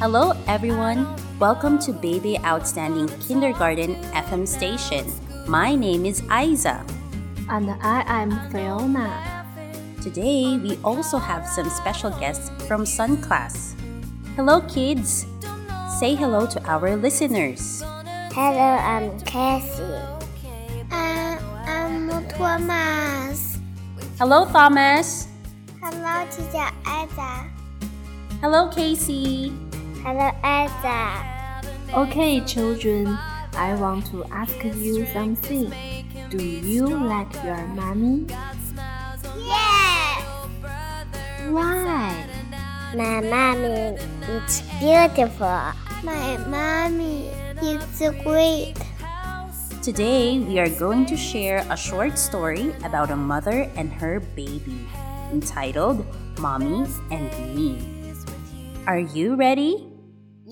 Hello, everyone. Welcome to Baby Outstanding Kindergarten FM station. My name is Aizza. And I am Fiona. Today, we also have some special guests from Sun Class. Hello, kids. Say hello to our listeners. Hello, I'm Cassie. Uh, I'm Thomas. Hello, Thomas. Hello, teacher Aizza. Hello, Casey. Hello, Aizza. Okay, children, I want to ask you something. Do you like your mommy? Yes! Why? My mommy is beautiful. My mommy is great. Today, we are going to share a short story about a mother and her baby entitled Mommy and Me. Are you ready?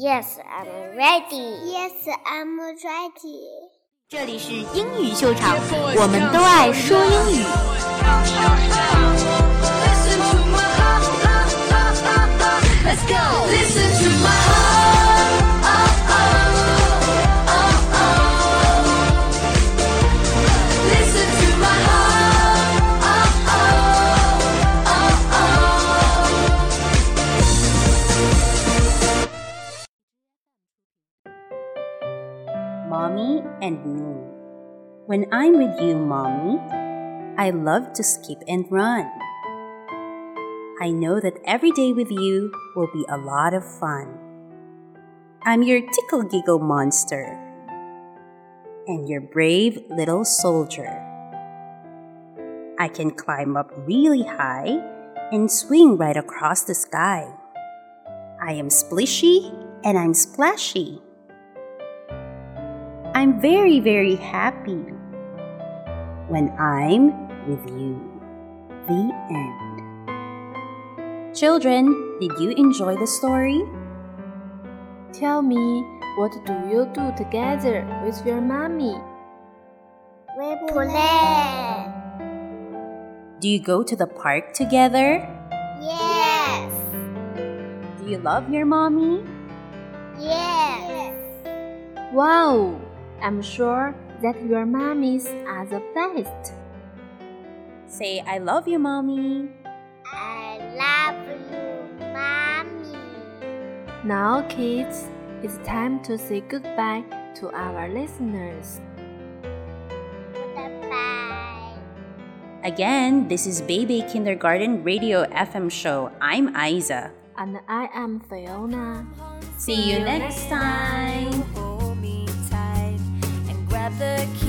Yes, I'm ready. Yes, I'm ready. 这里是英语秀场，我们都爱说英语。Let's go. Listen to my Mommy and me. When I'm with you, Mommy, I love to skip and run. I know that every day with you will be a lot of fun. I'm your tickle giggle monster and your brave little soldier. I can climb up really high and swing right across the sky. I am splishy and I'm splashy. I'm very, very happy when I'm with you. The end. Children, did you enjoy the story? Tell me, what do you do together with your mommy? We play. Do you go to the park together? Yes. Do you love your mommy? Yes. Wow! I'm sure that your mommies are the best. Say, I love you, mommy. I love you, mommy. Now, kids, it's time to say goodbye to our listeners. Goodbye. Again, this is Baby Kindergarten Radio FM show. I'm Aizza. And I am Fiona. See you next time. The key.